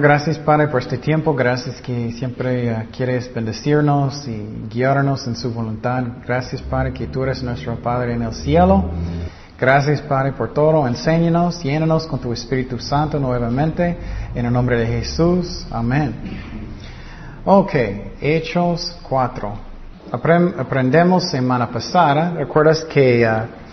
Gracias Padre por este tiempo, gracias que siempre uh, quieres bendecirnos y guiarnos en su voluntad. Gracias Padre que tú eres nuestro Padre en el cielo. Gracias Padre por todo, enséñanos, llénanos con tu Espíritu Santo nuevamente, en el nombre de Jesús. Amén. Ok, Hechos 4. aprendemos semana pasada, ¿recuerdas que... Uh,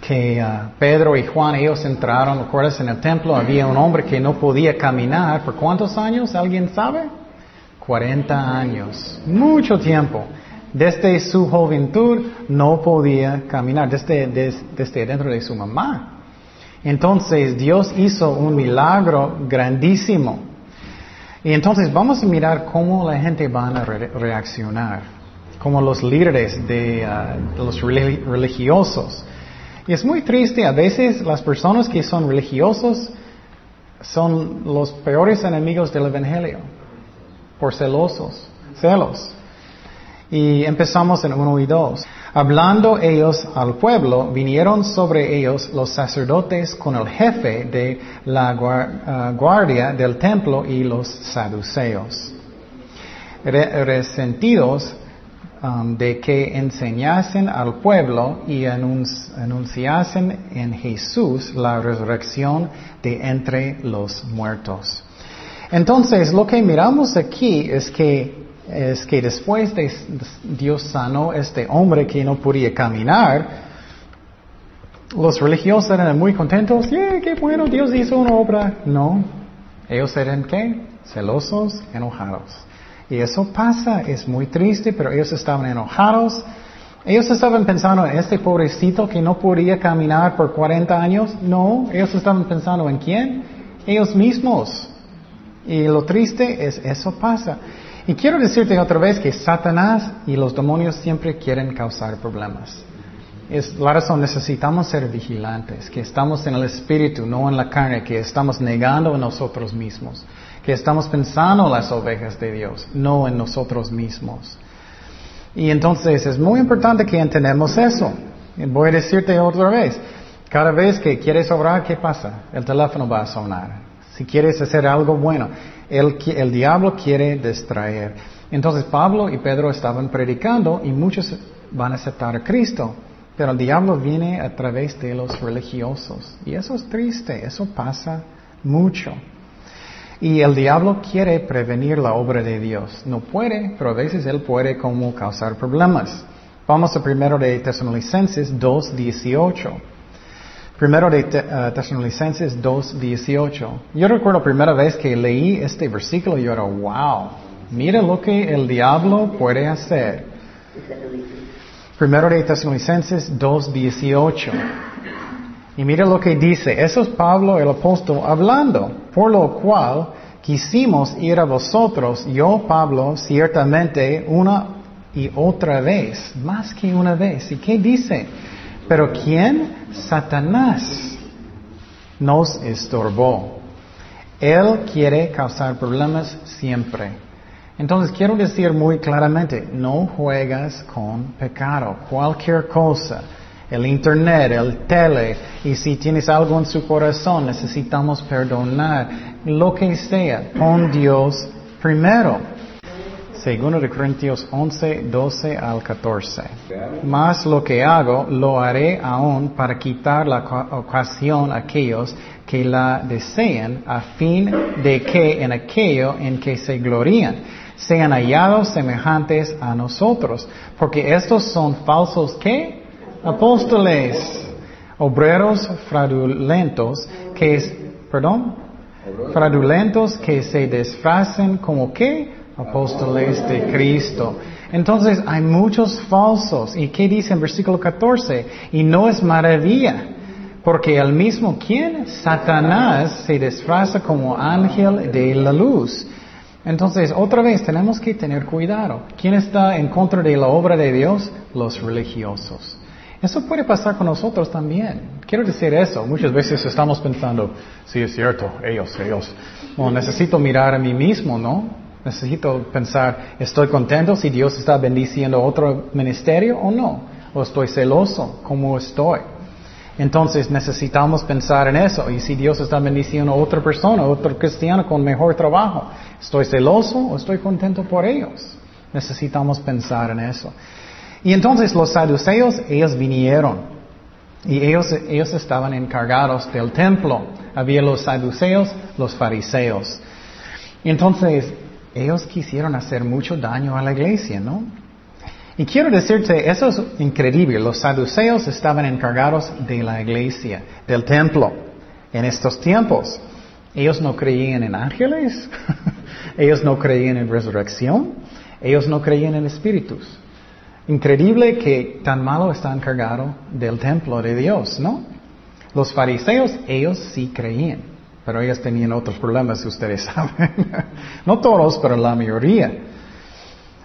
que uh, Pedro y Juan, ellos entraron, ¿recuerdas? En el templo había un hombre que no podía caminar. ¿Por cuántos años? ¿Alguien sabe? 40 años. Mucho tiempo. Desde su juventud no podía caminar, desde, desde dentro de su mamá. Entonces Dios hizo un milagro grandísimo. Y entonces vamos a mirar cómo la gente va a reaccionar, como los líderes de uh, los religiosos y es muy triste, a veces las personas que son religiosos son los peores enemigos del Evangelio, por celosos, celos. Y empezamos en 1 y 2. Hablando ellos al pueblo, vinieron sobre ellos los sacerdotes con el jefe de la ah, guardia del templo y los saduceos. Resentidos Um, de que enseñasen al pueblo y anunciasen en Jesús la resurrección de entre los muertos. Entonces, lo que miramos aquí es que, es que después de Dios sanó a este hombre que no podía caminar, los religiosos eran muy contentos, yeah, qué bueno, Dios hizo una obra. No, ellos eran qué? Celosos, enojados. Y eso pasa, es muy triste, pero ellos estaban enojados. Ellos estaban pensando en este pobrecito que no podía caminar por 40 años. No, ellos estaban pensando en quién? Ellos mismos. Y lo triste es, eso pasa. Y quiero decirte otra vez que Satanás y los demonios siempre quieren causar problemas. Es la razón, necesitamos ser vigilantes, que estamos en el espíritu, no en la carne, que estamos negando a nosotros mismos que estamos pensando en las ovejas de Dios, no en nosotros mismos. Y entonces es muy importante que entendamos eso. Voy a decirte otra vez, cada vez que quieres orar, ¿qué pasa? El teléfono va a sonar. Si quieres hacer algo bueno, el, el diablo quiere distraer. Entonces Pablo y Pedro estaban predicando y muchos van a aceptar a Cristo. Pero el diablo viene a través de los religiosos. Y eso es triste, eso pasa mucho. Y el diablo quiere prevenir la obra de Dios. No puede, pero a veces él puede como causar problemas. Vamos a primero de Tesalonicenses 2.18. Primero de uh, Tesalonicenses 2.18. Yo recuerdo la primera vez que leí este versículo y yo era, wow, mira lo que el diablo puede hacer. Primero de Tesalonicenses 2.18. Y mira lo que dice, eso es Pablo el apóstol hablando, por lo cual quisimos ir a vosotros, yo Pablo, ciertamente una y otra vez, más que una vez. ¿Y qué dice? Pero ¿quién? Satanás nos estorbó. Él quiere causar problemas siempre. Entonces quiero decir muy claramente, no juegas con pecado, cualquier cosa el internet, el tele, y si tienes algo en su corazón, necesitamos perdonar, lo que sea, pon Dios primero. Segundo de Corintios 11, 12 al 14. Más lo que hago, lo haré aún para quitar la ocasión a aquellos que la desean, a fin de que en aquello en que se glorían, sean hallados semejantes a nosotros, porque estos son falsos que apóstoles, obreros fraudulentos que, perdón, fraudulentos que se disfracen como que apóstoles de Cristo. Entonces hay muchos falsos. ¿Y qué dice en versículo 14? Y no es maravilla, porque el mismo quien, Satanás, se disfraza como ángel de la luz. Entonces, otra vez, tenemos que tener cuidado. ¿Quién está en contra de la obra de Dios? Los religiosos. Eso puede pasar con nosotros también. Quiero decir eso. Muchas veces estamos pensando, sí es cierto, ellos, ellos. Bueno, necesito mirar a mí mismo, ¿no? Necesito pensar, ¿estoy contento si Dios está bendiciendo otro ministerio o no? ¿O estoy celoso? ¿Cómo estoy? Entonces necesitamos pensar en eso. Y si Dios está bendiciendo a otra persona, otro cristiano con mejor trabajo, ¿estoy celoso o estoy contento por ellos? Necesitamos pensar en eso. Y entonces los saduceos, ellos vinieron. Y ellos, ellos estaban encargados del templo. Había los saduceos, los fariseos. Entonces, ellos quisieron hacer mucho daño a la iglesia, ¿no? Y quiero decirte, eso es increíble. Los saduceos estaban encargados de la iglesia, del templo, en estos tiempos. Ellos no creían en ángeles, ellos no creían en resurrección, ellos no creían en espíritus. Increíble que tan malo está encargado del templo de Dios, ¿no? Los fariseos, ellos sí creían, pero ellos tenían otros problemas, ustedes saben. no todos, pero la mayoría.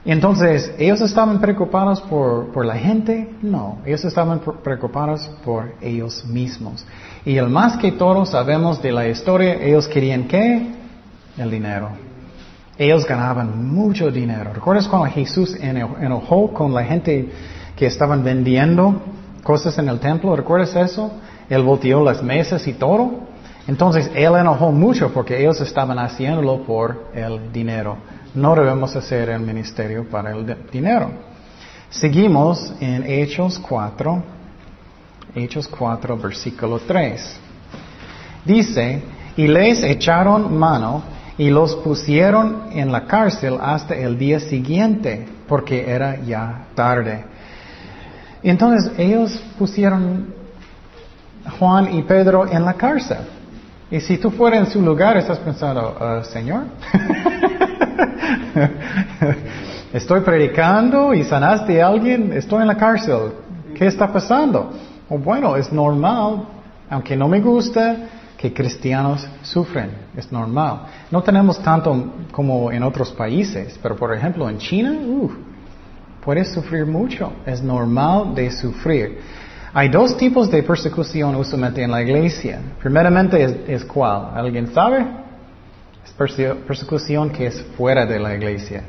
Entonces, ¿ellos estaban preocupados por, por, la gente? No, ellos estaban preocupados por ellos mismos. Y el más que todos sabemos de la historia, ellos querían qué? El dinero. Ellos ganaban mucho dinero. ¿Recuerdas cuando Jesús enojó con la gente que estaban vendiendo cosas en el templo? ¿Recuerdas eso? Él volteó las mesas y todo. Entonces, él enojó mucho porque ellos estaban haciéndolo por el dinero. No debemos hacer el ministerio para el dinero. Seguimos en Hechos 4, Hechos 4, versículo 3. Dice, y les echaron mano y los pusieron en la cárcel hasta el día siguiente, porque era ya tarde. Entonces ellos pusieron Juan y Pedro en la cárcel. Y si tú fueras en su lugar, estás pensando, ah, Señor, estoy predicando y sanaste a alguien, estoy en la cárcel. ¿Qué está pasando? Bueno, es normal, aunque no me gusta, que cristianos sufren. Es normal. No tenemos tanto como en otros países, pero por ejemplo en China, puedes sufrir mucho. Es normal de sufrir. Hay dos tipos de persecución usualmente en la iglesia. Primeramente es, es cuál? ¿Alguien sabe? persecución que es fuera de la iglesia.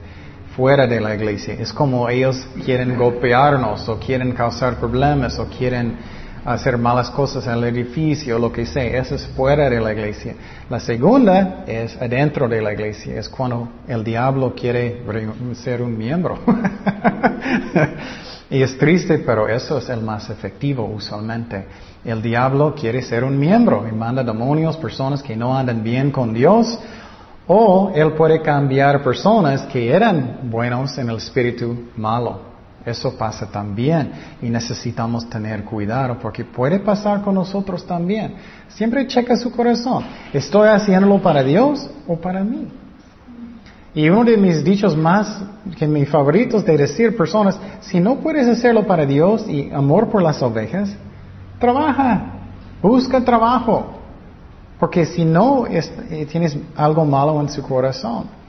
Fuera de la iglesia. Es como ellos quieren golpearnos o quieren causar problemas o quieren hacer malas cosas en el edificio lo que sea. Eso es fuera de la iglesia. La segunda es adentro de la iglesia. Es cuando el diablo quiere ser un miembro. y es triste, pero eso es el más efectivo usualmente. El diablo quiere ser un miembro y manda demonios, personas que no andan bien con Dios o Él puede cambiar personas que eran buenos en el espíritu malo. Eso pasa también y necesitamos tener cuidado porque puede pasar con nosotros también. Siempre checa su corazón. ¿Estoy haciéndolo para Dios o para mí? Y uno de mis dichos más, que mis favoritos de decir personas, si no puedes hacerlo para Dios y amor por las ovejas, trabaja, busca trabajo, porque si no, eh, tienes algo malo en su corazón.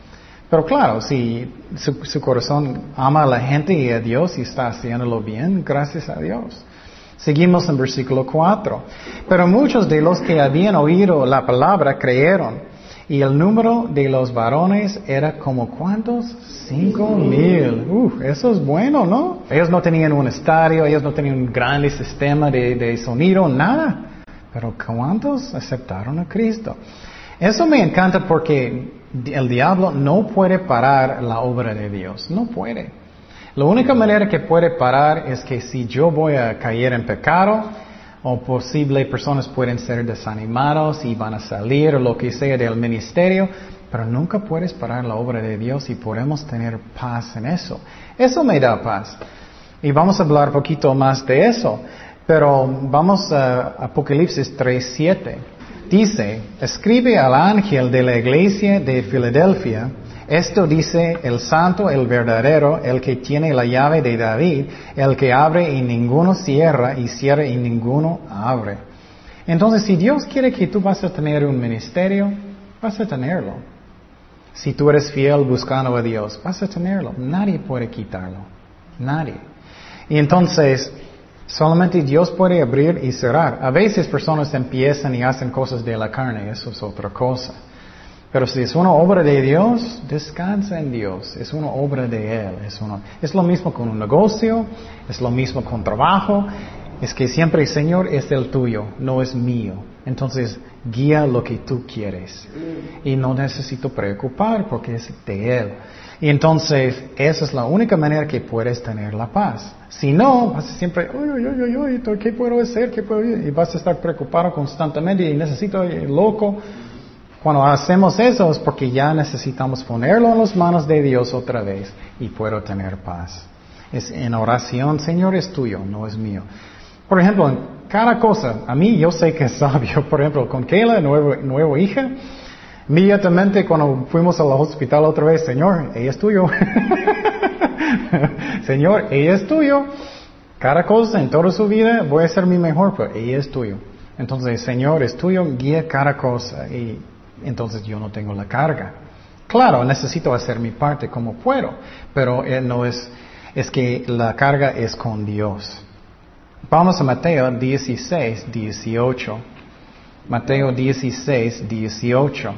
Pero claro, si su, corazón ama a la gente y a Dios y está haciéndolo bien, gracias a Dios. Seguimos en versículo 4. Pero muchos de los que habían oído la palabra creyeron. Y el número de los varones era como cuántos? Cinco mil. Uf, eso es bueno, ¿no? Ellos no tenían un estadio, ellos no tenían un gran sistema de, de sonido, nada. Pero ¿cuántos aceptaron a Cristo? Eso me encanta porque el diablo no puede parar la obra de Dios, no puede. La única manera que puede parar es que si yo voy a caer en pecado, o posible personas pueden ser desanimados y van a salir o lo que sea del ministerio, pero nunca puedes parar la obra de Dios y podemos tener paz en eso. Eso me da paz. Y vamos a hablar un poquito más de eso. Pero vamos a Apocalipsis 3.7. Dice, escribe al ángel de la iglesia de Filadelfia, esto dice el santo, el verdadero, el que tiene la llave de David, el que abre y ninguno cierra y cierra y ninguno abre. Entonces, si Dios quiere que tú vas a tener un ministerio, vas a tenerlo. Si tú eres fiel buscando a Dios, vas a tenerlo. Nadie puede quitarlo. Nadie. Y entonces, Solamente Dios puede abrir y cerrar. A veces personas empiezan y hacen cosas de la carne, eso es otra cosa. Pero si es una obra de Dios, descansa en Dios. Es una obra de Él. Es, es lo mismo con un negocio, es lo mismo con trabajo. Es que siempre, Señor, es el tuyo, no es mío. Entonces, guía lo que tú quieres. Y no necesito preocupar porque es de Él. Y entonces, esa es la única manera que puedes tener la paz. Si no, vas siempre, uy, uy, uy, ¿qué puedo hacer? ¿Qué puedo Y vas a estar preocupado constantemente y necesito, loco. Cuando hacemos eso es porque ya necesitamos ponerlo en las manos de Dios otra vez y puedo tener paz. Es en oración, Señor, es tuyo, no es mío. Por ejemplo, en cada cosa, a mí yo sé que es sabio. Por ejemplo, con Kayla, nuevo, nuevo hija, inmediatamente cuando fuimos al hospital otra vez, Señor, ella es tuyo. Señor, ella es tuyo. Cada cosa en toda su vida voy a ser mi mejor, pero ella es tuyo. Entonces, Señor, es tuyo, guía cada cosa y entonces yo no tengo la carga. Claro, necesito hacer mi parte como puedo, pero no es, es que la carga es con Dios. Vamos a Mateo 16, 18. Mateo 16, 18.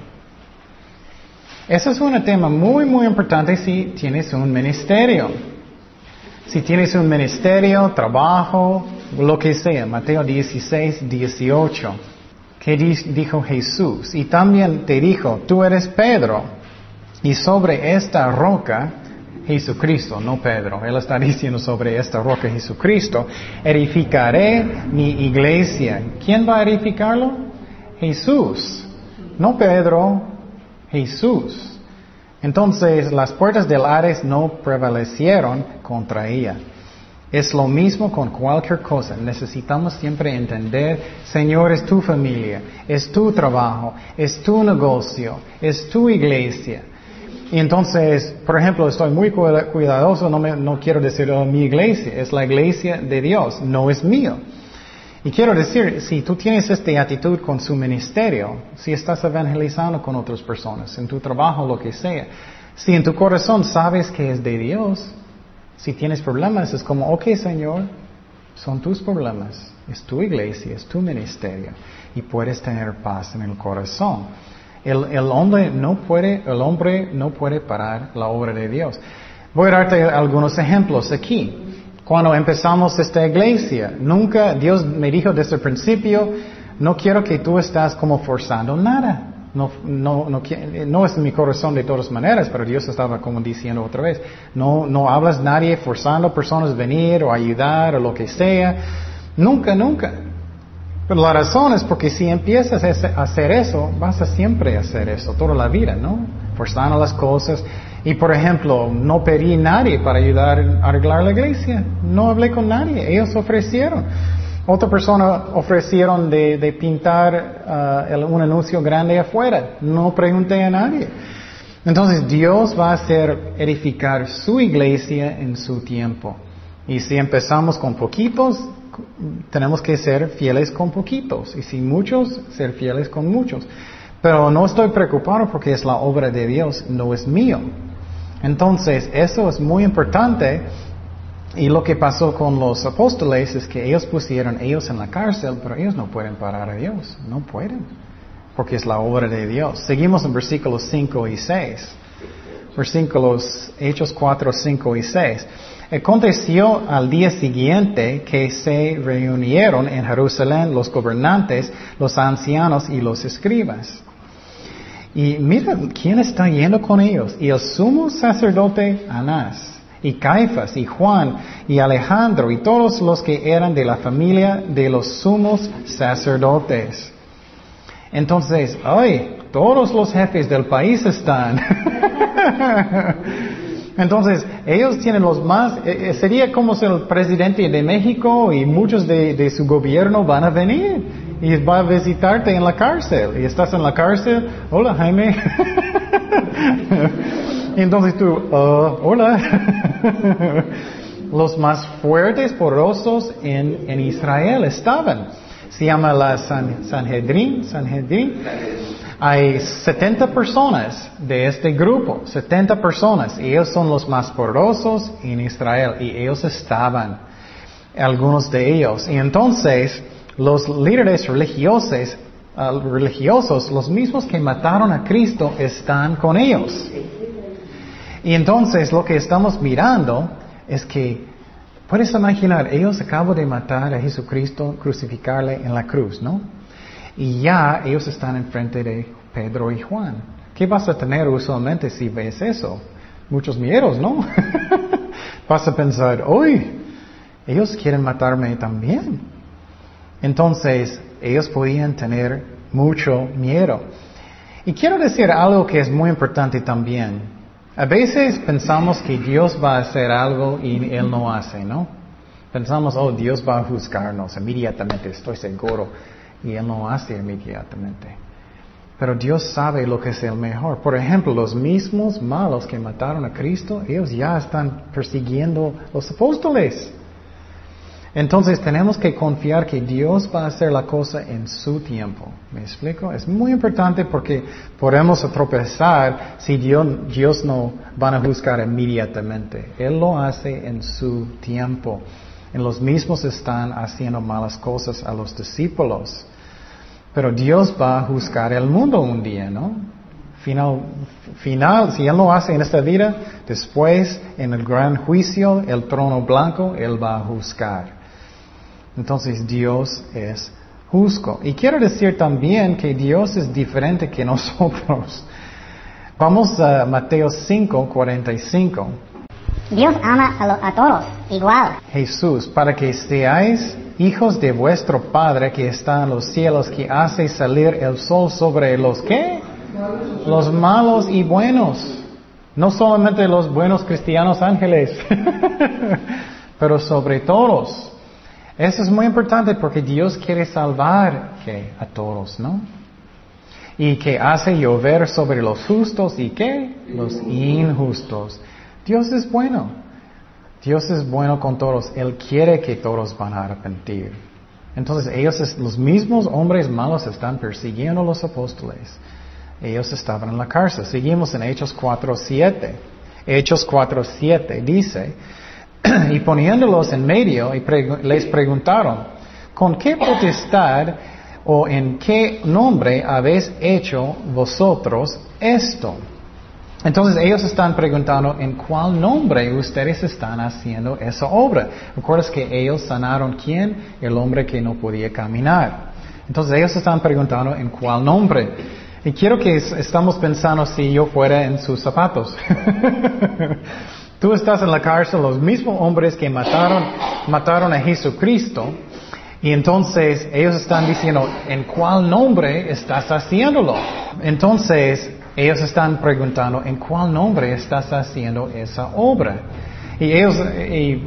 Ese es un tema muy, muy importante si tienes un ministerio. Si tienes un ministerio, trabajo, lo que sea. Mateo 16, 18. ¿Qué dijo Jesús? Y también te dijo, tú eres Pedro, y sobre esta roca Jesucristo, no Pedro. Él está diciendo sobre esta roca Jesucristo, edificaré mi iglesia. ¿Quién va a edificarlo? Jesús. No Pedro, Jesús. Entonces las puertas del Ares no prevalecieron contra ella. Es lo mismo con cualquier cosa. Necesitamos siempre entender, Señor, es tu familia, es tu trabajo, es tu negocio, es tu iglesia. Y entonces, por ejemplo, estoy muy cuidadoso, no, no quiero decir mi iglesia, es la iglesia de Dios, no es mío. Y quiero decir, si tú tienes esta actitud con su ministerio, si estás evangelizando con otras personas, en tu trabajo, lo que sea, si en tu corazón sabes que es de Dios, si tienes problemas, es como, ok Señor, son tus problemas, es tu iglesia, es tu ministerio, y puedes tener paz en el corazón. El, hombre no puede, el hombre no puede parar la obra de Dios. Voy a darte algunos ejemplos aquí. Cuando empezamos esta iglesia, nunca Dios me dijo desde el principio, no quiero que tú estás como forzando nada. No, no, no, no es mi corazón de todas maneras, pero Dios estaba como diciendo otra vez, no, no hablas nadie forzando personas a venir o ayudar o lo que sea. Nunca, nunca. Pero la razón es porque si empiezas a hacer eso, vas a siempre hacer eso, toda la vida, ¿no? Forzando las cosas. Y por ejemplo, no pedí a nadie para ayudar a arreglar la iglesia. No hablé con nadie. Ellos ofrecieron. Otra persona ofrecieron de, pintar uh, un anuncio grande afuera. No pregunté a nadie. Entonces Dios va a hacer edificar su iglesia en su tiempo. Y si empezamos con poquitos, tenemos que ser fieles con poquitos y si muchos, ser fieles con muchos. Pero no estoy preocupado porque es la obra de Dios, no es mío. Entonces, eso es muy importante. Y lo que pasó con los apóstoles es que ellos pusieron ellos en la cárcel, pero ellos no pueden parar a Dios, no pueden, porque es la obra de Dios. Seguimos en versículos 5 y 6. Versículos Hechos 4, 5 y 6. Aconteció al día siguiente que se reunieron en Jerusalén los gobernantes, los ancianos y los escribas. Y mira, ¿quién está yendo con ellos? Y el sumo sacerdote Anás, y Caifás, y Juan, y Alejandro, y todos los que eran de la familia de los sumos sacerdotes. Entonces, ay, todos los jefes del país están. Entonces, ellos tienen los más, eh, eh, sería como si el presidente de México y muchos de, su gobierno van a venir y va a visitarte en la cárcel. Y estás en la cárcel, hola Jaime. Entonces tú, uh, hola. los más fuertes, porosos en, en Israel estaban. Se llama la San, Sanhedrin, Sanhedrin. Hay 70 personas de este grupo, 70 personas, y ellos son los más poderosos en Israel, y ellos estaban, algunos de ellos. Y entonces, los líderes religiosos, religiosos, los mismos que mataron a Cristo, están con ellos. Y entonces lo que estamos mirando es que Puedes imaginar, ellos acaban de matar a Jesucristo, crucificarle en la cruz, ¿no? Y ya ellos están enfrente de Pedro y Juan. ¿Qué vas a tener usualmente si ves eso? Muchos miedos, ¿no? vas a pensar, uy, ellos quieren matarme también. Entonces, ellos podían tener mucho miedo. Y quiero decir algo que es muy importante también. A veces pensamos que Dios va a hacer algo y Él no hace, ¿no? Pensamos, oh, Dios va a juzgarnos inmediatamente, estoy seguro. Y Él no hace inmediatamente. Pero Dios sabe lo que es el mejor. Por ejemplo, los mismos malos que mataron a Cristo, ellos ya están persiguiendo los apóstoles. Entonces tenemos que confiar que Dios va a hacer la cosa en su tiempo. ¿Me explico? Es muy importante porque podemos tropezar si Dios, Dios no van a juzgar inmediatamente. Él lo hace en su tiempo. En los mismos están haciendo malas cosas a los discípulos. Pero Dios va a juzgar el mundo un día, ¿no? Final, final, si Él lo hace en esta vida, después en el gran juicio, el trono blanco, Él va a juzgar. Entonces Dios es justo. Y quiero decir también que Dios es diferente que nosotros. Vamos a Mateo 5, 45. Dios ama a, todos igual. Jesús, para que seáis hijos de vuestro Padre que está en los cielos, que hace salir el sol sobre los que? Los malos y buenos. No solamente los buenos cristianos ángeles, pero sobre todos. Eso es muy importante porque Dios quiere salvar a todos, ¿no? Y que hace llover sobre los justos y qué? Los injustos. Dios es bueno. Dios es bueno con todos. Él quiere que todos van a arrepentir. Entonces ellos, los mismos hombres malos están persiguiendo a los apóstoles. Ellos estaban en la cárcel. Seguimos en Hechos 4.7. Hechos 4.7 dice, y poniéndolos en medio y les preguntaron, ¿con qué potestad o en qué nombre habéis hecho vosotros esto? Entonces ellos están preguntando en cuál nombre ustedes están haciendo esa obra. ¿Recuerdas que ellos sanaron quién? El hombre que no podía caminar. Entonces ellos están preguntando en cuál nombre. Y quiero que estamos pensando si yo fuera en sus zapatos. Tú estás en la cárcel, los mismos hombres que mataron, mataron a Jesucristo, y entonces ellos están diciendo, ¿en cuál nombre estás haciéndolo? Entonces ellos están preguntando, ¿en cuál nombre estás haciendo esa obra? Y ellos, y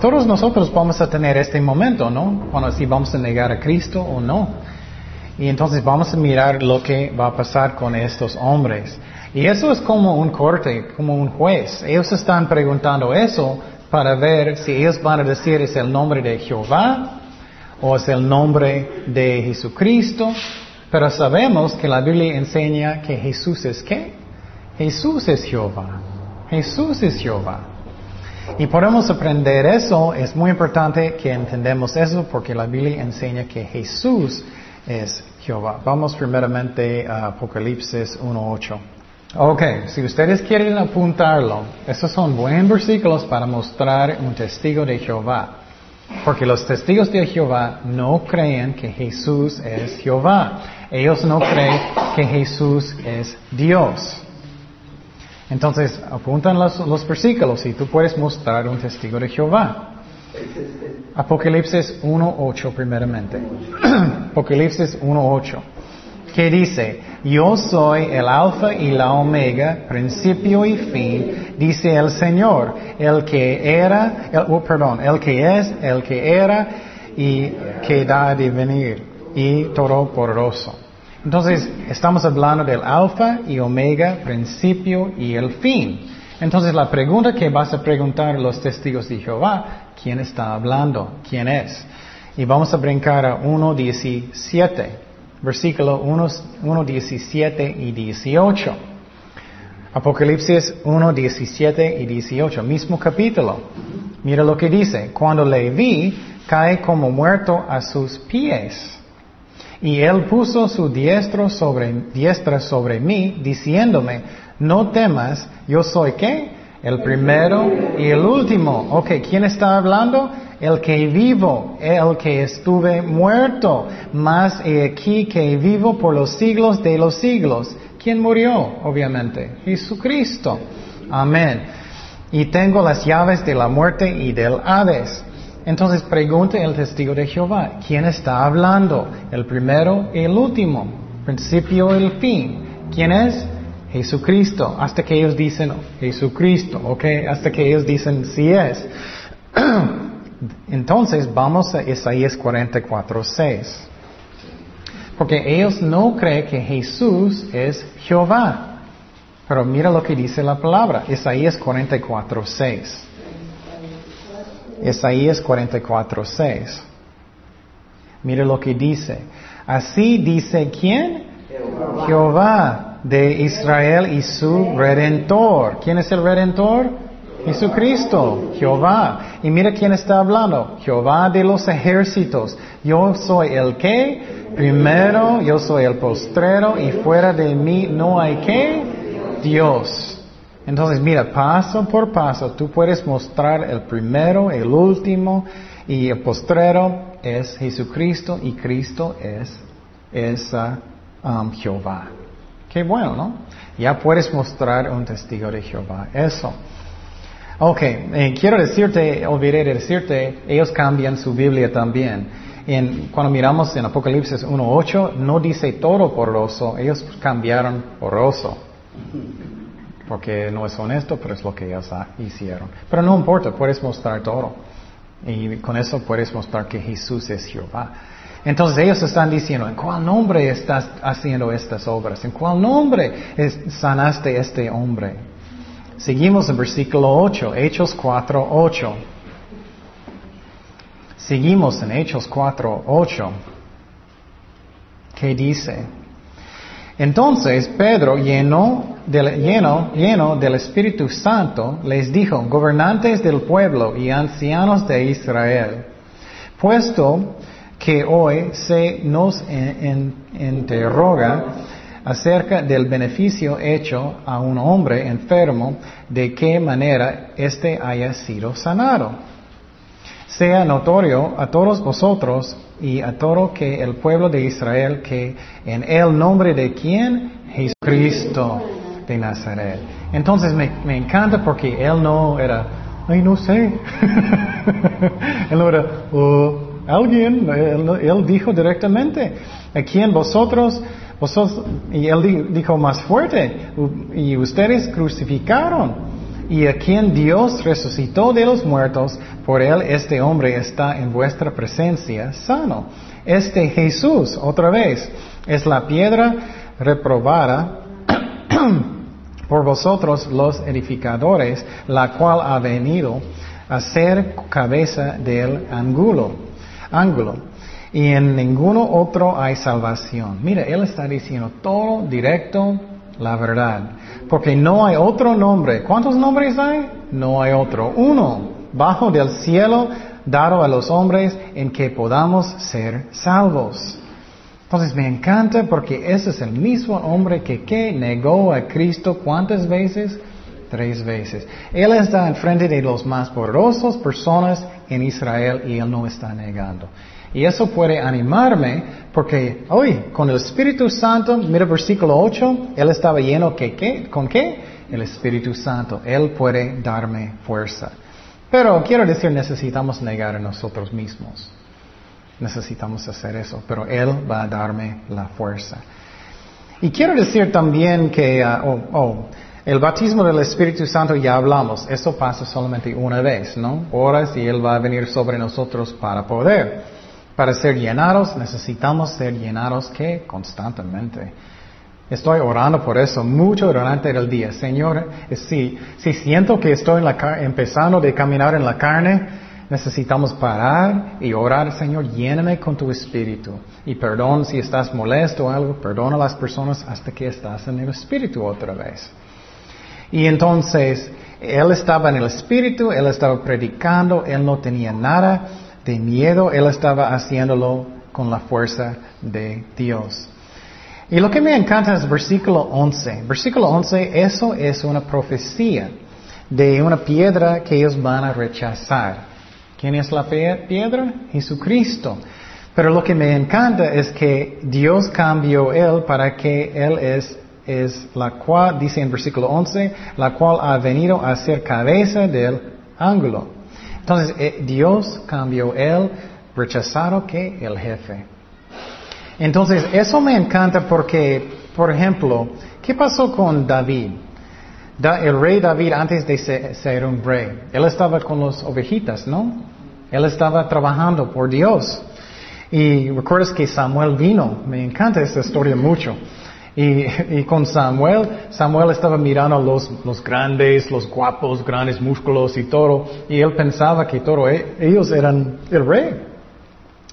todos nosotros vamos a tener este momento, ¿no? Cuando si vamos a negar a Cristo o no. Y entonces vamos a mirar lo que va a pasar con estos hombres. Y eso es como un corte, como un juez. Ellos están preguntando eso para ver si ellos van a decir es el nombre de Jehová o es el nombre de Jesucristo. Pero sabemos que la Biblia enseña que Jesús es qué? Jesús es Jehová. Jesús es Jehová. Y podemos aprender eso, es muy importante que entendamos eso porque la Biblia enseña que Jesús es Jehová. Vamos primeramente a Apocalipsis 1.8. Ok, si ustedes quieren apuntarlo, estos son buenos versículos para mostrar un testigo de Jehová. Porque los testigos de Jehová no creen que Jesús es Jehová. Ellos no creen que Jesús es Dios. Entonces, apuntan los, los versículos y tú puedes mostrar un testigo de Jehová. Apocalipsis 1.8 primeramente. Apocalipsis 1.8 que dice, yo soy el alfa y la omega, principio y fin, dice el Señor, el que era, oh, perdón, el que es, el que era y que da de venir, y todo poderoso. Entonces, estamos hablando del alfa y omega, principio y el fin. Entonces, la pregunta que vas a preguntar a los testigos de Jehová, ¿quién está hablando? ¿Quién es? Y vamos a brincar a 1.17 versículo 1, 17 y 18. Apocalipsis 1, 17 y 18, mismo capítulo. Mira lo que dice, cuando le vi, cae como muerto a sus pies. Y él puso su diestro sobre, diestra sobre mí, diciéndome, no temas, yo soy qué? El primero y el último. Ok, ¿quién está hablando? El que vivo, el que estuve muerto, más he aquí que vivo por los siglos de los siglos. ¿Quién murió? Obviamente, Jesucristo. Amén. Y tengo las llaves de la muerte y del Hades. Entonces pregunte el testigo de Jehová, ¿quién está hablando? El primero y el último, principio y el fin. ¿Quién es? Jesucristo. Hasta que ellos dicen Jesucristo, ¿ok? Hasta que ellos dicen sí es. Entonces vamos a Isaías 44, 6. Porque ellos no creen que Jesús es Jehová. Pero mira lo que dice la palabra, Isaías 44, 6. Isaías 44, 6. Mira lo que dice. Así dice quién? Jehová de Israel y su redentor. ¿Quién es el redentor? Jesucristo, Jehová. Y mira quién está hablando. Jehová de los ejércitos. Yo soy el que primero, yo soy el postrero y fuera de mí no hay que Dios. Entonces, mira, paso por paso, tú puedes mostrar el primero, el último, y el postrero es Jesucristo y Cristo es, es um, Jehová. Qué bueno, ¿no? Ya puedes mostrar un testigo de Jehová. Eso. Ok, eh, quiero decirte, olvidé de decirte, ellos cambian su Biblia también. En, cuando miramos en Apocalipsis 1.8, no dice todo porroso, ellos cambiaron porroso porque no es honesto, pero es lo que ellos hicieron. Pero no importa, puedes mostrar todo. Y con eso puedes mostrar que Jesús es Jehová. Entonces ellos están diciendo, ¿en cuál nombre estás haciendo estas obras? ¿En cuál nombre sanaste este hombre? Seguimos en versículo 8, Hechos 4, 8. Seguimos en Hechos 4, 8. ¿Qué dice? Entonces Pedro, lleno del, lleno, lleno del Espíritu Santo, les dijo, gobernantes del pueblo y ancianos de Israel, puesto que hoy se nos interroga acerca del beneficio hecho a un hombre enfermo, de qué manera éste haya sido sanado. Sea notorio a todos vosotros y a todo que el pueblo de Israel que en el nombre de quién? Jesucristo de Nazaret. Entonces me, encanta porque él no era, ay, no sé. él no era, oh, alguien, él, dijo directamente, a quién vosotros, vosotros, y él dijo más fuerte, y ustedes crucificaron. Y a quien Dios resucitó de los muertos, por él este hombre está en vuestra presencia sano. Este Jesús, otra vez, es la piedra reprobada por vosotros los edificadores, la cual ha venido a ser cabeza del ángulo. Ángulo. Y en ninguno otro hay salvación. Mira, Él está diciendo todo directo, la verdad. Porque no hay otro nombre. ¿Cuántos nombres hay? No hay otro. Uno, bajo del cielo, dado a los hombres en que podamos ser salvos. Entonces me encanta porque ese es el mismo hombre que, que negó a Cristo cuántas veces? Tres veces. Él está enfrente de los más poderosos personas en Israel y él no está negando. Y eso puede animarme porque hoy con el Espíritu Santo, mira versículo 8, él estaba lleno que, ¿qué? ¿con qué? El Espíritu Santo. Él puede darme fuerza. Pero quiero decir, necesitamos negar a nosotros mismos. Necesitamos hacer eso, pero Él va a darme la fuerza. Y quiero decir también que ah, oh, oh, el bautismo del Espíritu Santo ya hablamos, eso pasa solamente una vez, ¿no? Horas y Él va a venir sobre nosotros para poder. Para ser llenados necesitamos ser llenados que constantemente. Estoy orando por eso mucho durante el día. Señor, si, si siento que estoy en la, empezando de caminar en la carne, Necesitamos parar y orar, Señor, lléname con tu espíritu. Y perdón si estás molesto o algo, perdona a las personas hasta que estás en el espíritu otra vez. Y entonces, él estaba en el espíritu, él estaba predicando, él no tenía nada de miedo, él estaba haciéndolo con la fuerza de Dios. Y lo que me encanta es versículo 11. Versículo 11, eso es una profecía. de una piedra que ellos van a rechazar. ¿Quién es la piedra? Jesucristo. Pero lo que me encanta es que Dios cambió Él para que Él es, es la cual, dice en versículo 11, la cual ha venido a ser cabeza del ángulo. Entonces, eh, Dios cambió Él, rechazado que el jefe. Entonces, eso me encanta porque, por ejemplo, ¿qué pasó con David? el rey David antes de ser, un rey, él estaba con las ovejitas, ¿no? Él estaba trabajando por Dios. Y recuerdas que Samuel vino, me encanta esta historia mucho. Y, con Samuel, Samuel estaba mirando los, los grandes, los guapos, grandes músculos y todo, y él pensaba que todos e, ellos eran el rey.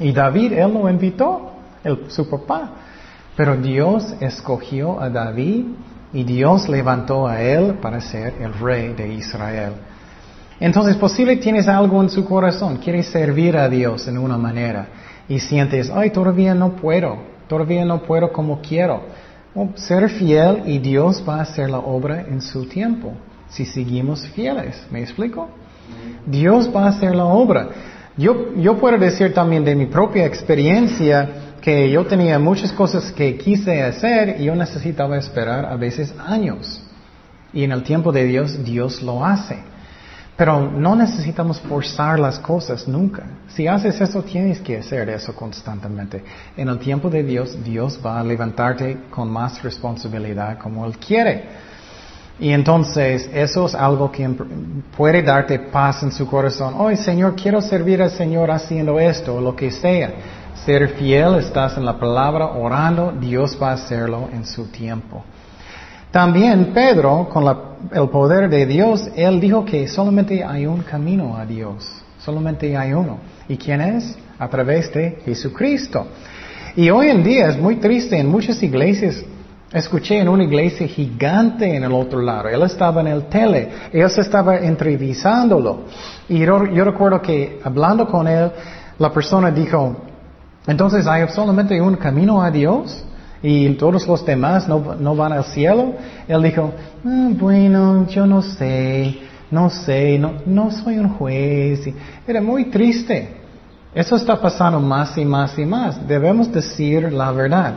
Y David, él lo invitó, su papá. Pero Dios escogió a David y Dios levantó a él para ser el rey de Israel. Entonces, posible tienes algo en su corazón, quieres servir a Dios en una manera y sientes, ay, todavía no puedo, todavía no puedo como quiero. Ser fiel y Dios va a hacer la obra en su tiempo, si seguimos fieles. ¿Me explico? Dios va a hacer la obra. Yo, yo puedo decir también de mi propia experiencia, que yo tenía muchas cosas que quise hacer y yo necesitaba esperar a veces años. Y en el tiempo de Dios, Dios lo hace. Pero no necesitamos forzar las cosas nunca. Si haces eso, tienes que hacer eso constantemente. En el tiempo de Dios, Dios va a levantarte con más responsabilidad como Él quiere. Y entonces eso es algo que puede darte paz en su corazón. Hoy, Señor, quiero servir al Señor haciendo esto, o lo que sea ser fiel, estás en la palabra orando, Dios va a hacerlo en su tiempo. También Pedro, con el poder de Dios, él dijo que solamente hay un camino a Dios, solamente hay uno. ¿Y quién es? A través de Jesucristo. Y hoy en día es muy triste en muchas iglesias. Escuché en una iglesia gigante en el otro lado. Él estaba en el tele. Se estaba entrevistándolo. Y yo, yo recuerdo que hablando con él, la persona dijo, entonces hay solamente un camino a Dios y todos los demás no, van al cielo. Él dijo, ah, bueno, yo no sé, no sé, no, no soy un juez. Era muy triste. Eso está pasando más y más y más. Debemos decir la verdad.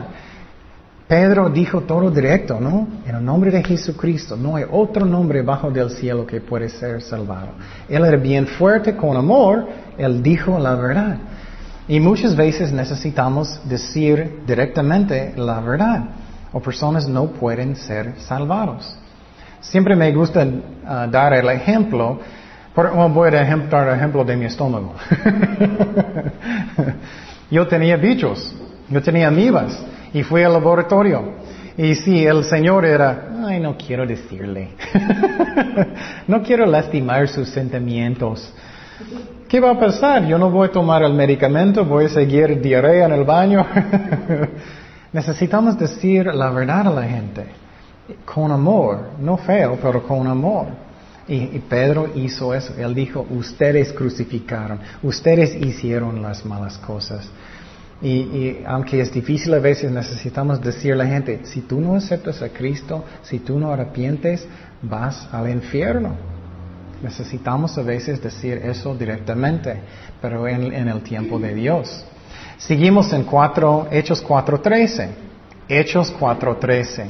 Pedro dijo todo directo, ¿no? En el nombre de Jesucristo, no hay otro nombre bajo del cielo que puede ser salvado. Él era bien fuerte con amor, él dijo la verdad. Y muchas veces necesitamos decir directamente la verdad o personas no pueden ser salvados. Siempre me gusta ah, dar el ejemplo, por, voy a dar el ejemplo de mi estómago. yo tenía bichos, yo tenía amibas y fui al laboratorio. Y si el Señor era, ay, no quiero decirle, no quiero lastimar sus sentimientos. ¿Qué va a pasar? Yo no voy a tomar el medicamento, voy a seguir diarrea en el baño. Necesitamos decir la verdad a la gente, con amor, no feo, pero con amor. Y, Pedro hizo eso. Él dijo, ustedes crucificaron, ustedes hicieron las malas cosas. Y, y, aunque es difícil a veces, necesitamos decir a la gente, si tú no aceptas a Cristo, si tú no arrepientes, vas al infierno. Necesitamos a veces decir eso directamente, pero en, el tiempo de Dios. Seguimos en cuatro, Hechos 4.13. Hechos 4.13.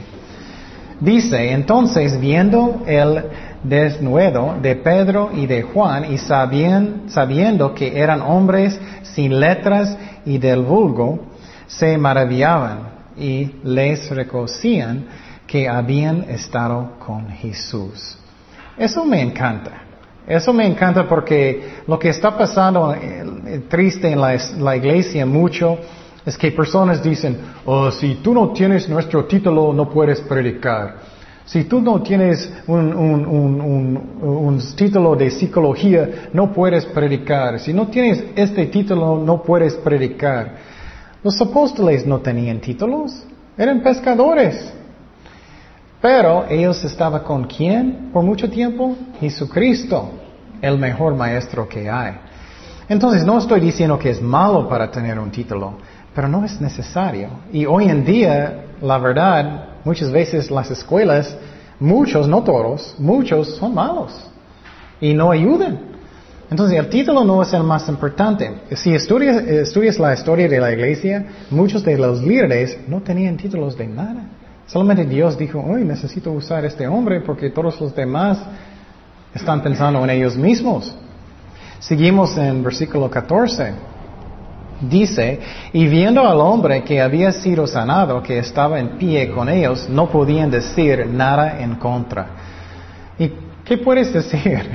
Dice, entonces viendo el desnudo de Pedro y de Juan y sabiendo que eran hombres sin letras y del vulgo, se maravillaban y les reconocían que habían estado con Jesús. Eso me encanta. Eso me encanta porque lo que está pasando eh, triste en la, iglesia mucho es que personas dicen, oh, si tú no tienes nuestro título no puedes predicar. Si tú no tienes un, título de psicología no puedes predicar. Si no tienes este título no puedes predicar. Los apóstoles no tenían títulos, eran pescadores. Pero ellos estaban con quién por mucho tiempo? Jesucristo, el mejor maestro que hay. Entonces no estoy diciendo que es malo para tener un título, pero no es necesario. Y hoy en día, la verdad, muchas veces las escuelas, muchos, no todos, muchos son malos. y no ayudan. Entonces el título no es el más importante. Si estudias, estudias la historia de la iglesia, muchos de los líderes no tenían títulos de nada. Solamente Dios dijo, hoy necesito usar este hombre porque todos los demás están pensando en ellos mismos. Seguimos en versículo 14. Dice, y viendo al hombre que había sido sanado, que estaba en pie con ellos, no podían decir nada en contra. ¿Y qué puedes decir?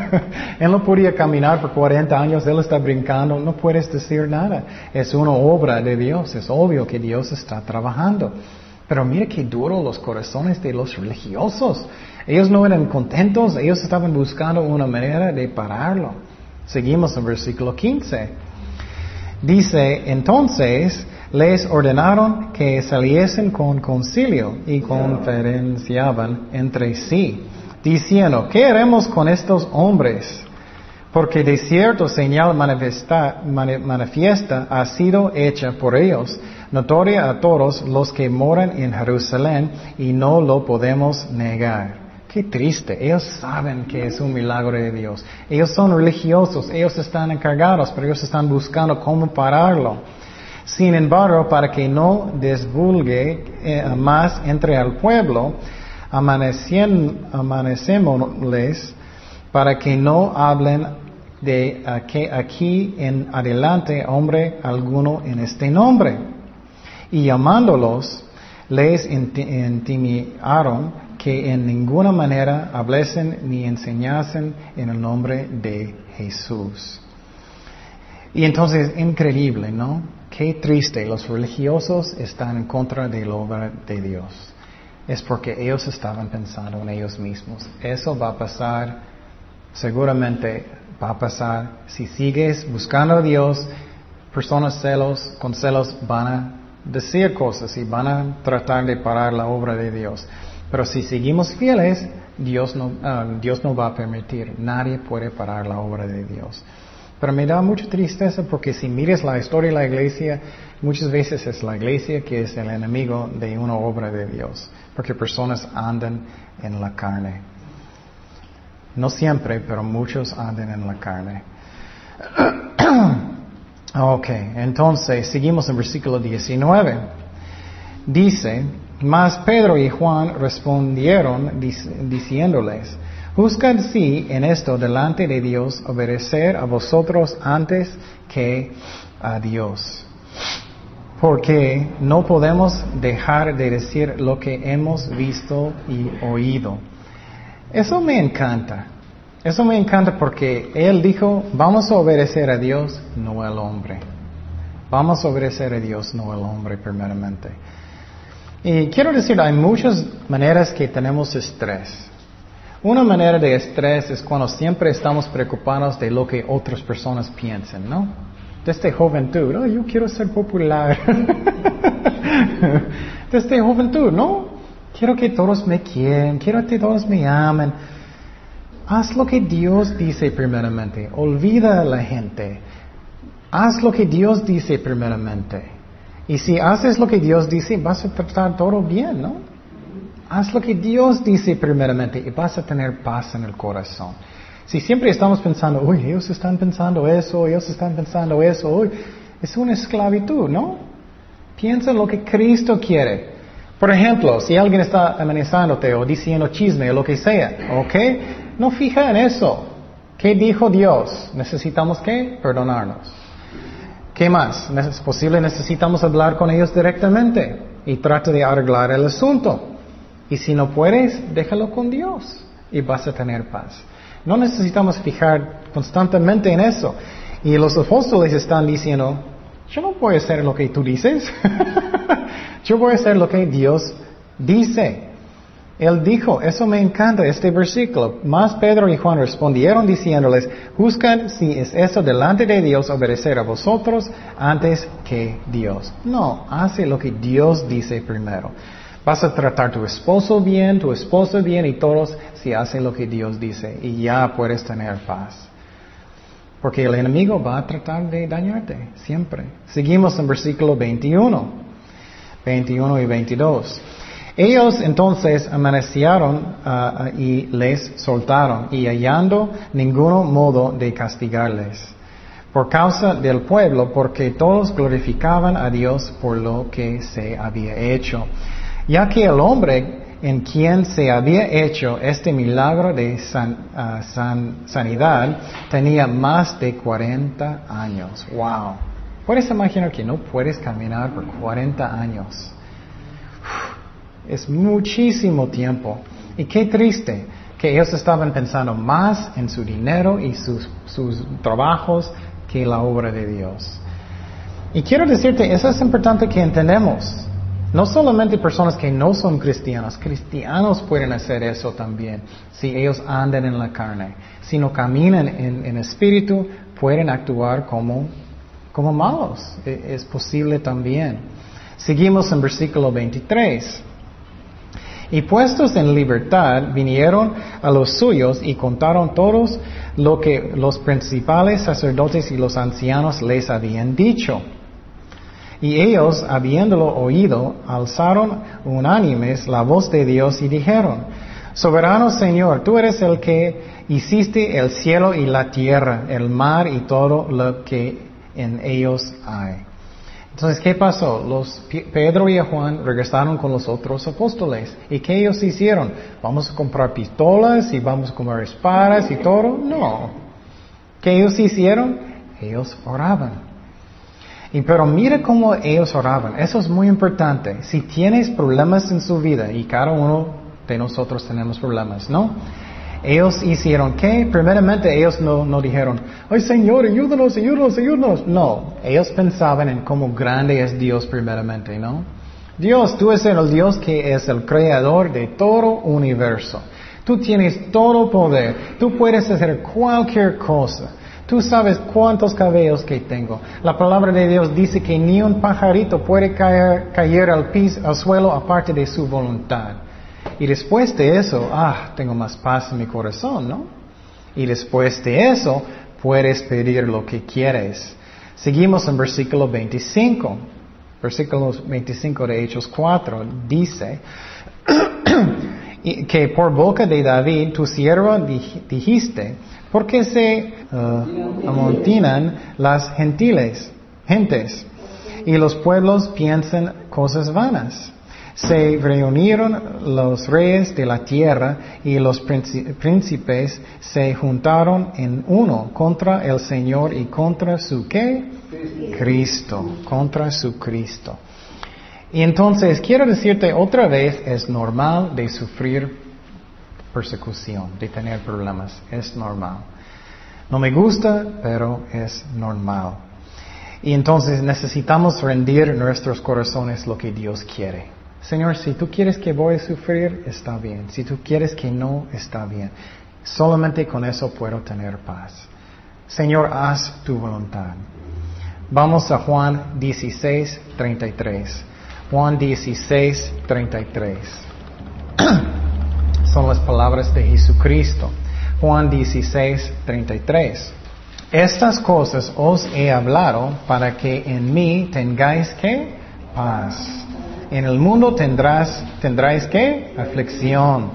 él no podía caminar por 40 años, él está brincando, no puedes decir nada. Es una obra de Dios, es obvio que Dios está trabajando. Pero mire qué duro los corazones de los religiosos. Ellos no eran contentos, ellos estaban buscando una manera de pararlo. Seguimos en versículo 15. Dice, entonces les ordenaron que saliesen con concilio y conferenciaban entre sí, diciendo, ¿qué haremos con estos hombres? Porque de cierto señal manifiesta ha sido hecha por ellos, notoria a todos los que moran en Jerusalén, y no lo podemos negar. Qué triste. Ellos saben que es un milagro de Dios. Ellos son religiosos, ellos están encargados, pero ellos están buscando cómo pararlo. Sin embargo, para que no desvulgue eh, más entre el pueblo, amanecémosles para que no hablen de que aquí en adelante hombre alguno en este nombre. Y llamándolos, les intimidaron que en ninguna manera hablesen ni enseñasen en el nombre de Jesús. Y entonces, increíble, ¿no? Qué triste, los religiosos están en contra de la obra de Dios. Es porque ellos estaban pensando en ellos mismos. Eso va a pasar, seguramente va a pasar. Si sigues buscando a Dios, personas celos, con celos van a decir cosas y van a tratar de parar la obra de Dios. Pero si seguimos fieles, Dios no, ah, Dios no va a permitir. Nadie puede parar la obra de Dios. Pero me da mucha tristeza porque si mires la historia de la iglesia, muchas veces es la iglesia que es el enemigo de una obra de Dios. Porque personas andan en la carne. No siempre, pero muchos andan en la carne. ok, entonces seguimos en versículo 19. Dice, mas Pedro y Juan respondieron diciéndoles, Juzgad si en esto delante de Dios obedecer a vosotros antes que a Dios. Porque no podemos dejar de decir lo que hemos visto y oído. Eso me encanta. Eso me encanta porque Él dijo, vamos a obedecer a Dios, no al hombre. Vamos a obedecer a Dios, no al hombre primeramente. Y quiero decir, hay muchas maneras que tenemos estrés. Una manera de estrés es cuando siempre estamos preocupados de lo que otras personas piensen, ¿no? Desde juventud, oh, yo quiero ser popular. Desde juventud, ¿no? Quiero que todos me quieran, quiero que todos me amen. Haz lo que Dios dice primeramente. Olvida a la gente. Haz lo que Dios dice primeramente. Y si haces lo que Dios dice, vas a tratar todo bien, ¿no? Haz lo que Dios dice primeramente y vas a tener paz en el corazón. Si siempre estamos pensando, uy, ellos están pensando eso, ellos están pensando eso, uy, es una esclavitud, ¿no? Piensa lo que Cristo quiere. Por ejemplo, si alguien está amenazándote o diciendo chisme o lo que sea, ¿ok? No fija en eso. ¿Qué dijo Dios? Necesitamos que perdonarnos. ¿Qué más? Es posible, necesitamos hablar con ellos directamente y trata de arreglar el asunto. Y si no puedes, déjalo con Dios y vas a tener paz. No necesitamos fijar constantemente en eso. Y los apóstoles están diciendo, yo no a hacer lo que tú dices, yo voy a hacer lo que Dios dice. Él dijo, eso me encanta, este versículo. Más Pedro y Juan respondieron diciéndoles, juzgan si es eso delante de Dios obedecer a vosotros antes que Dios. No, hace lo que Dios dice primero. Vas a tratar tu esposo bien, tu esposa bien y todos si hacen lo que Dios dice y ya puedes tener paz. Porque el enemigo va a tratar de dañarte, siempre. Seguimos en versículo 21, 21 y 22. Ellos entonces amanecieron uh, y les soltaron, y hallando ninguno modo de castigarles, por causa del pueblo, porque todos glorificaban a Dios por lo que se había hecho, ya que el hombre en quien se había hecho este milagro de san, uh, san, sanidad tenía más de 40 años. ¡Wow! ¿Puedes imaginar que no puedes caminar por 40 años? Es muchísimo tiempo. Y qué triste que ellos estaban pensando más en su dinero y sus, sus trabajos que la obra de Dios. Y quiero decirte, eso es importante que entendamos. No solamente personas que no son cristianos, cristianos pueden hacer eso también, si ellos andan en la carne. Si no caminan en, en espíritu, pueden actuar como, como malos. E, es posible también. Seguimos en versículo 23. Y puestos en libertad, vinieron a los suyos y contaron todos lo que los principales sacerdotes y los ancianos les habían dicho. Y ellos, habiéndolo oído, alzaron unánimes la voz de Dios y dijeron, Soberano Señor, tú eres el que hiciste el cielo y la tierra, el mar y todo lo que en ellos hay. Entonces, ¿qué pasó? Los Pedro y Juan regresaron con los otros apóstoles. ¿Y qué ellos hicieron? ¿Vamos a comprar pistolas y vamos a comprar espadas y todo? No. ¿Qué ellos hicieron? Ellos oraban. Y pero mira cómo ellos oraban. Eso es muy importante. Si tienes problemas en su vida, y cada uno de nosotros tenemos problemas, ¿no? Ellos hicieron qué? Primeramente ellos no, no dijeron, ay Señor, ayúdanos, ayúdanos, ayúdanos. No, ellos pensaban en cómo grande es Dios primeramente, ¿no? Dios, tú eres el Dios que es el creador de todo universo. Tú tienes todo poder. Tú puedes hacer cualquier cosa. Tú sabes cuántos cabellos que tengo. La palabra de Dios dice que ni un pajarito puede caer, caer al piso, al suelo aparte de su voluntad. Y después de eso, ah, tengo más paz en mi corazón, ¿no? Y después de eso, puedes pedir lo que quieres. Seguimos en versículo 25. Versículo 25 de Hechos 4 dice que por boca de David, tu siervo, dijiste, ¿Por qué se uh, amontinan las gentiles, gentes? Y los pueblos piensan cosas vanas. Se reunieron los reyes de la tierra y los príncipes se juntaron en uno contra el Señor y contra su qué? Cristo, contra su Cristo. Y entonces quiero decirte otra vez, es normal de sufrir persecución, de tener problemas. Es normal. No me gusta, pero es normal. Y entonces necesitamos rendir nuestros corazones lo que Dios quiere. Señor, si tú quieres que voy a sufrir, está bien. Si tú quieres que no, está bien. Solamente con eso puedo tener paz. Señor, haz tu voluntad. Vamos a Juan 16, 33. Juan 16, 33. son las palabras de Jesucristo. Juan 16, 33. Estas cosas os he hablado para que en mí tengáis que paz. En el mundo tendrás, tendráis que aflicción.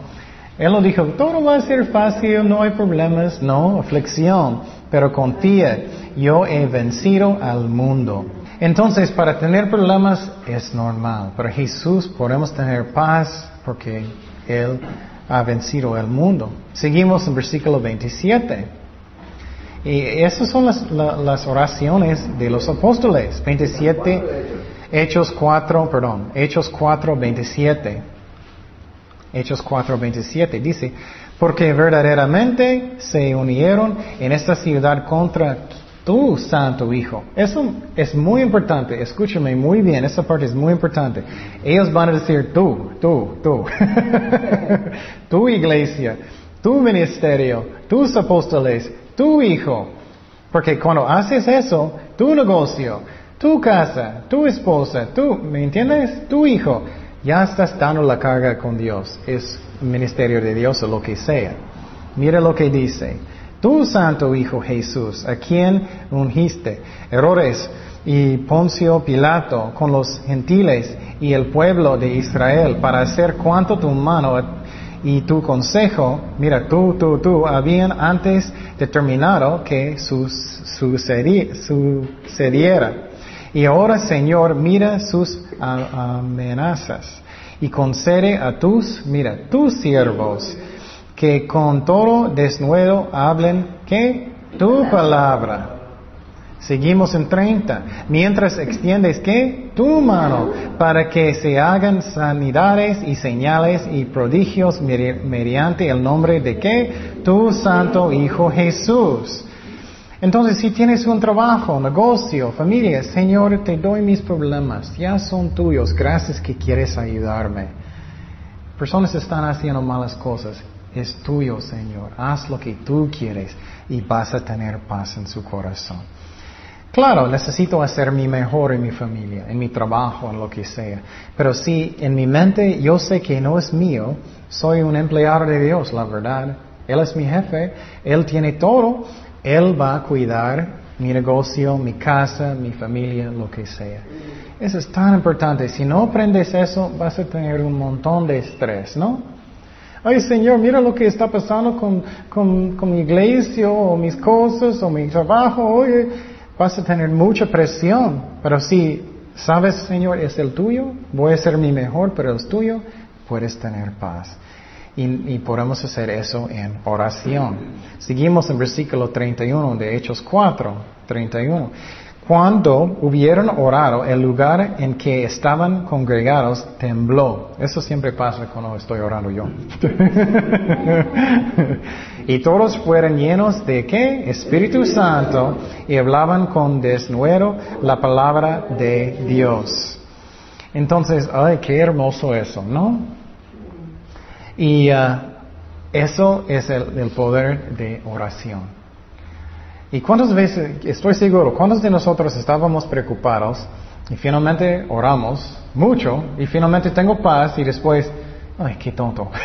Él lo dijo, todo va a ser fácil, no hay problemas, no, aflicción. Pero confía, yo he vencido al mundo. Entonces, para tener problemas es normal. Para Jesús podemos tener paz porque Él ha vencido el mundo. Seguimos en versículo 27. Y esas son las, oraciones de los apóstoles. 27, Hechos 4, perdón, Hechos 4, 27. Hechos 4, 27 dice, porque verdaderamente se unieron en esta ciudad contra Tú, Santo Hijo. Eso es muy importante. Escúchame muy bien. Esa parte es muy importante. Ellos van a decir tú, tú, tú. tu iglesia, tu ministerio, tus apóstoles, tu hijo. Porque cuando haces eso, tu negocio, tu casa, tu esposa, tú, ¿me entiendes? Tu hijo, ya estás dando la carga con Dios. Es ministerio de Dios o lo que sea. Mira lo que dice tu santo Hijo Jesús, a quien ungiste, errores y Poncio Pilato con los gentiles y el pueblo de Israel para hacer cuanto tu mano y tu consejo, mira, tú, tú, tú, habían antes determinado que sucediera. Y ahora, Señor, mira sus amenazas y concede a tus, mira, tus siervos, que con todo desnudo hablen, ¿qué? Tu palabra. Seguimos en 30. Mientras extiendes qué? Tu mano para que se hagan sanidades y señales y prodigios mediante el nombre de qué? Tu santo Hijo Jesús. Entonces, si tienes un trabajo, negocio, familia, Señor, te doy mis problemas, ya son tuyos, gracias que quieres ayudarme. Personas están haciendo malas cosas, es tuyo, Señor, haz lo que tú quieres y vas a tener paz en su corazón. Claro, necesito hacer mi mejor en mi familia, en mi trabajo, en lo que sea. Pero si en mi mente yo sé que no es mío, soy un empleado de Dios, la verdad. Él es mi jefe, Él tiene todo, Él va a cuidar mi negocio, mi casa, mi familia, lo que sea. Eso es tan importante. Si no aprendes eso, vas a tener un montón de estrés, ¿no? Ay, Señor, mira lo que está pasando con, con, con mi iglesia, o mis cosas, o mi trabajo. Oye, vas a tener mucha presión, pero si sabes, Señor, es el tuyo, voy a ser mi mejor, pero es tuyo, puedes tener paz. Y, podemos hacer eso en oración. Seguimos en versículo 31 de Hechos 4, 31. Cuando hubieron orado, el lugar en que estaban congregados tembló. Eso siempre pasa cuando estoy orando yo. y todos fueron llenos de qué? Espíritu Santo y hablaban con desnudo la palabra de Dios. Entonces, ay, qué hermoso eso, ¿no? Y uh, eso es el poder de oración. ¿Y cuántas veces, estoy seguro, cuántos de nosotros estábamos preocupados y finalmente oramos mucho y finalmente tengo paz y después, ay, qué tonto.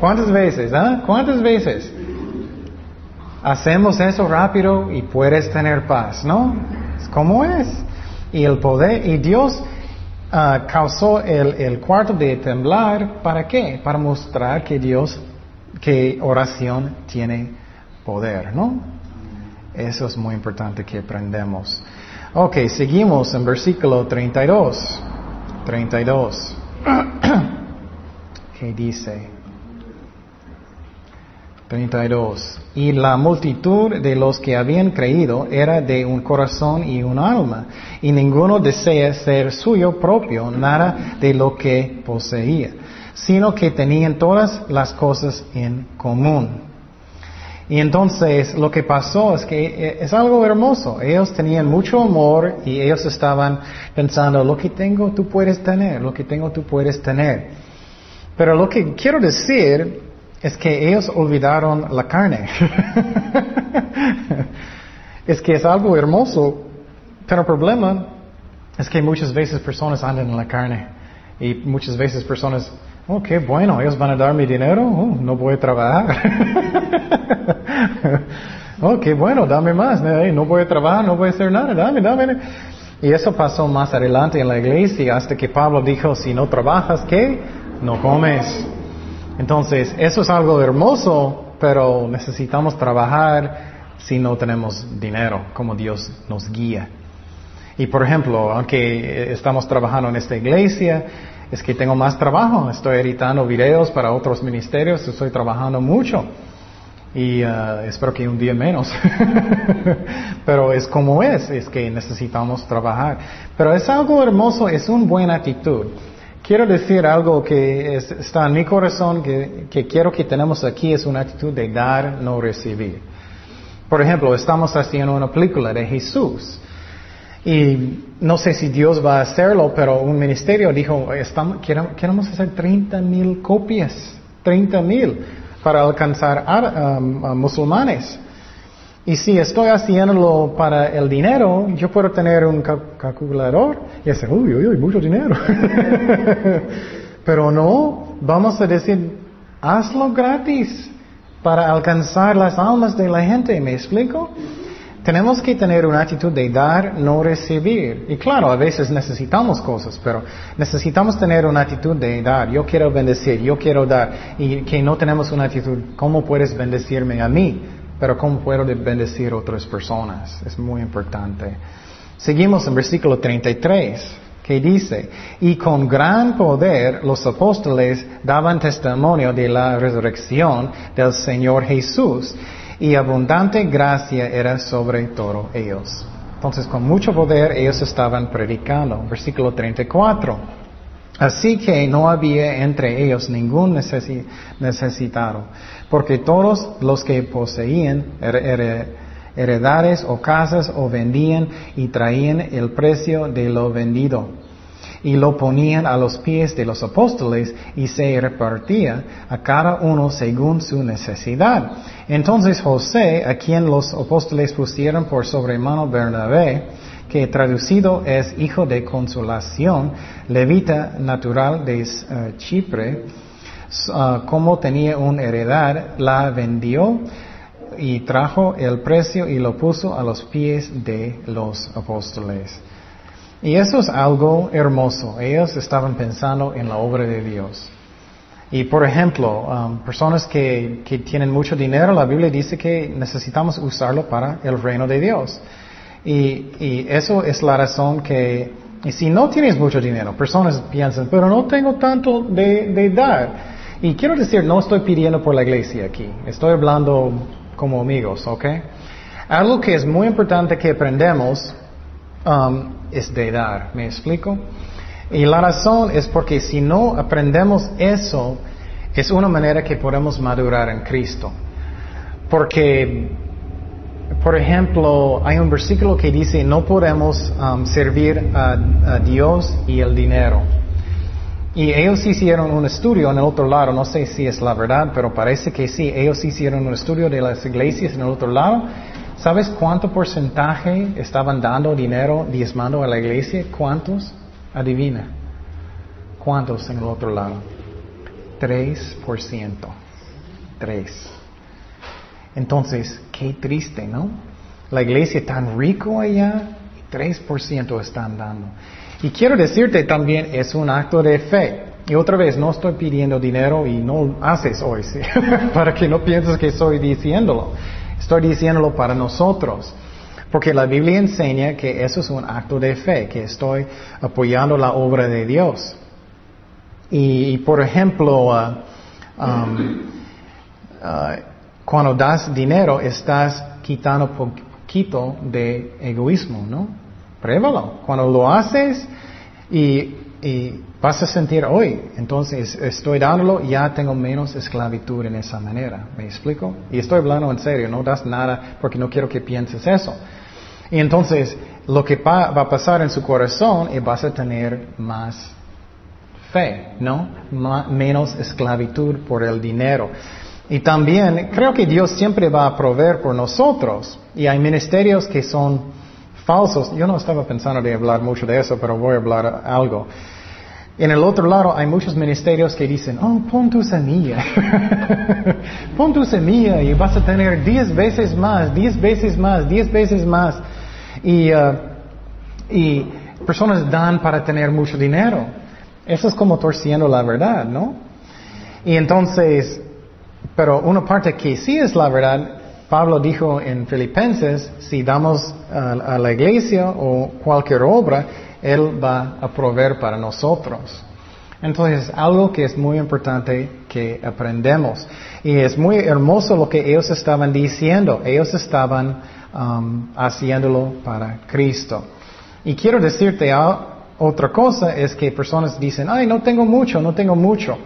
¿Cuántas veces? Ah? ¿Cuántas veces? Hacemos eso rápido y puedes tener paz, ¿no? ¿Cómo es? Y el poder, y Dios uh, causó el, cuarto de temblar, ¿para qué? Para mostrar que Dios, que oración tiene poder, ¿no? Eso es muy importante que aprendemos. Ok, seguimos en versículo 32. 32. ¿Qué dice? 32. Y la multitud de los que habían creído era de un corazón y un alma, y ninguno desea ser suyo propio, nada de lo que poseía, sino que tenían todas las cosas en común. Y entonces lo que pasó es que eh, es algo hermoso. Ellos tenían mucho amor y ellos estaban pensando, lo que tengo tú puedes tener, lo que tengo tú puedes tener. Pero lo que quiero decir es que ellos olvidaron la carne. es que es algo hermoso, pero el problema es que muchas veces personas andan en la carne y muchas veces personas Oh, qué bueno, ellos van a dar mi dinero, oh, no voy a trabajar. oh, qué bueno, dame más, no voy a trabajar, no voy a hacer nada, dame, dame. Y eso pasó más adelante en la iglesia hasta que Pablo dijo, si no trabajas, ¿qué? No comes. Entonces, eso es algo hermoso, pero necesitamos trabajar si no tenemos dinero, como Dios nos guía. Y por ejemplo, aunque estamos trabajando en esta iglesia, es que tengo más trabajo, estoy editando videos para otros ministerios, estoy trabajando mucho y uh, espero que un día menos. Pero es como es, es que necesitamos trabajar. Pero es algo hermoso, es una buena actitud. Quiero decir algo que está en mi corazón, que, quiero que tenemos aquí, es una actitud de dar, no recibir. Por ejemplo, estamos haciendo una película de Jesús. Y no sé si Dios va a hacerlo, pero un ministerio dijo, estamos, queremos hacer 30 mil copias, 30 mil, para alcanzar a, musulmanes. Y si estoy haciéndolo para el dinero, yo puedo tener un calculador y decir, uy, uy, uy, mucho dinero. pero no, vamos a decir, hazlo gratis para alcanzar las almas de la gente, ¿me explico? tenemos que tener una actitud de dar, no recibir. Y claro, a veces necesitamos cosas, pero necesitamos tener una actitud de dar. Yo quiero bendecir, yo quiero dar. Y que no tenemos una actitud, ¿cómo puedes bendecirme a mí? Pero ¿cómo puedo bendecir a otras personas? Es muy importante. Seguimos en versículo 33 que dice, y con gran poder los apóstoles daban testimonio de la resurrección del Señor Jesús y abundante gracia era sobre todos ellos. Entonces, con mucho poder ellos estaban predicando. Versículo 34. Así que no había entre ellos ningún necesitado, porque todos los que poseían heredades o casas o vendían y traían el precio de lo vendido y lo ponían a los pies de los apóstoles y se repartía a cada uno según su necesidad. Entonces José, a quien los apóstoles pusieron por sobremano Bernabé, que traducido es hijo de consolación, levita natural de uh, Chipre, uh, como tenía un heredad, la vendió y trajo el precio y lo puso a los pies de los apóstoles. Y eso es algo hermoso. Ellos estaban pensando en la obra de Dios. Y por ejemplo, um, personas que, que, tienen mucho dinero, la Biblia dice que necesitamos usarlo para el reino de Dios. Y, y eso es la razón que, y si no tienes mucho dinero, personas piensan, pero no tengo tanto de, de dar. Y quiero decir, no estoy pidiendo por la iglesia aquí, estoy hablando como amigos, ¿ok? Algo que es muy importante que aprendemos um, es de dar. ¿Me explico? Y la razón es porque si no aprendemos eso, es una manera que podemos madurar en Cristo. Porque, por ejemplo, hay un versículo que dice, no podemos um, servir a, Dios y el dinero. Y ellos hicieron un estudio en el otro lado, no sé si es la verdad, pero parece que sí, ellos hicieron un estudio de las iglesias en el otro lado ¿Sabes cuánto porcentaje estaban dando dinero diezmando a la iglesia? ¿Cuántos? Adivina. ¿Cuántos en el otro lado? 3%. 3. Entonces, qué triste, ¿no? La iglesia tan rico allá, 3% están dando. Y quiero decirte también, es un acto de fe. Y otra vez, no estoy pidiendo dinero y no haces hoy, para que no pienses que estoy diciéndolo. Estoy diciéndolo para nosotros. Porque la Biblia enseña que eso es un acto de fe, que estoy apoyando la obra de Dios. Y, por ejemplo, um, uh, cuando das dinero, estás quitando poquito de egoísmo, ¿no? Pruébalo. Cuando lo haces y y vas a sentir hoy, entonces estoy dándolo, ya tengo menos esclavitud en esa manera. ¿Me explico? Y estoy hablando en serio, no das nada porque no quiero que pienses eso. Y entonces lo que va a pasar en su corazón es vas a tener más fe, ¿no? menos esclavitud por el dinero. Y también creo que Dios siempre va a proveer por nosotros. Y hay ministerios que son falsos. Yo no estaba pensando de hablar mucho de eso, pero voy a hablar algo. En el otro lado hay muchos ministerios que dicen, oh, pon tu semilla, pon tu semilla y vas a tener diez veces más, diez veces más, diez veces más. Y, uh, y personas dan para tener mucho dinero. Eso es como torciendo la verdad, ¿no? Y entonces, pero una parte que sí es la verdad, Pablo dijo en Filipenses, si damos a, la iglesia o cualquier obra, Él va a proveer para nosotros. Entonces, algo que es muy importante que aprendemos. Y es muy hermoso lo que ellos estaban diciendo. Ellos estaban um, haciéndolo para Cristo. Y quiero decirte otra cosa, es que personas dicen, ay, no tengo mucho, no tengo mucho.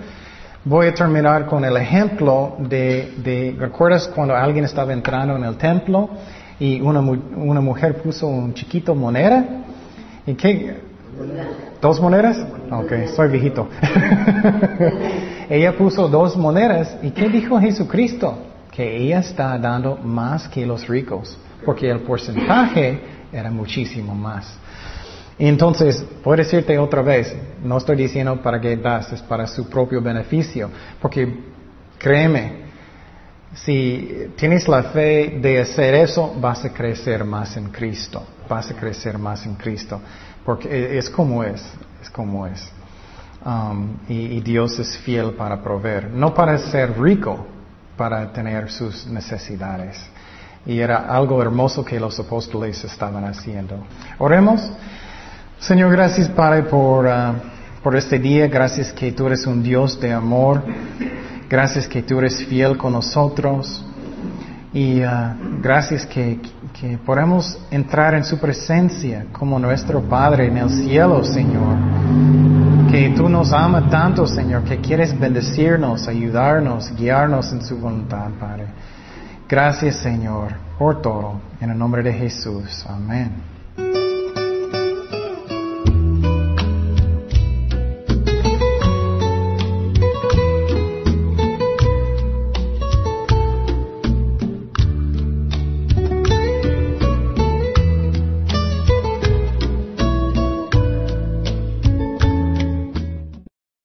Voy a terminar con el ejemplo de, ¿recuerdas cuando alguien estaba entrando en el templo y una, una mujer puso un chiquito moneda? ¿Y qué? ¿Dos monedas? Ok, soy viejito. ella puso dos monedas y ¿qué dijo Jesucristo? Que ella está dando más que los ricos, porque el porcentaje era muchísimo más. Entonces, puedo decirte otra vez, no estoy diciendo para que das, es para su propio beneficio, porque créeme, si tienes la fe de hacer eso, vas a crecer más en Cristo. Vas a crecer más en Cristo. Porque es como es, es como es. Um, y, y Dios es fiel para proveer. No para ser rico, para tener sus necesidades. Y era algo hermoso que los apóstoles estaban haciendo. Oremos. Señor, gracias Padre por, uh, por este día. Gracias que tú eres un Dios de amor. Gracias que tú eres fiel con nosotros. Y uh, gracias que, que podemos entrar en su presencia como nuestro Padre en el cielo, Señor. Que tú nos amas tanto, Señor, que quieres bendecirnos, ayudarnos, guiarnos en su voluntad, Padre. Gracias, Señor, por todo. En el nombre de Jesús. Amén.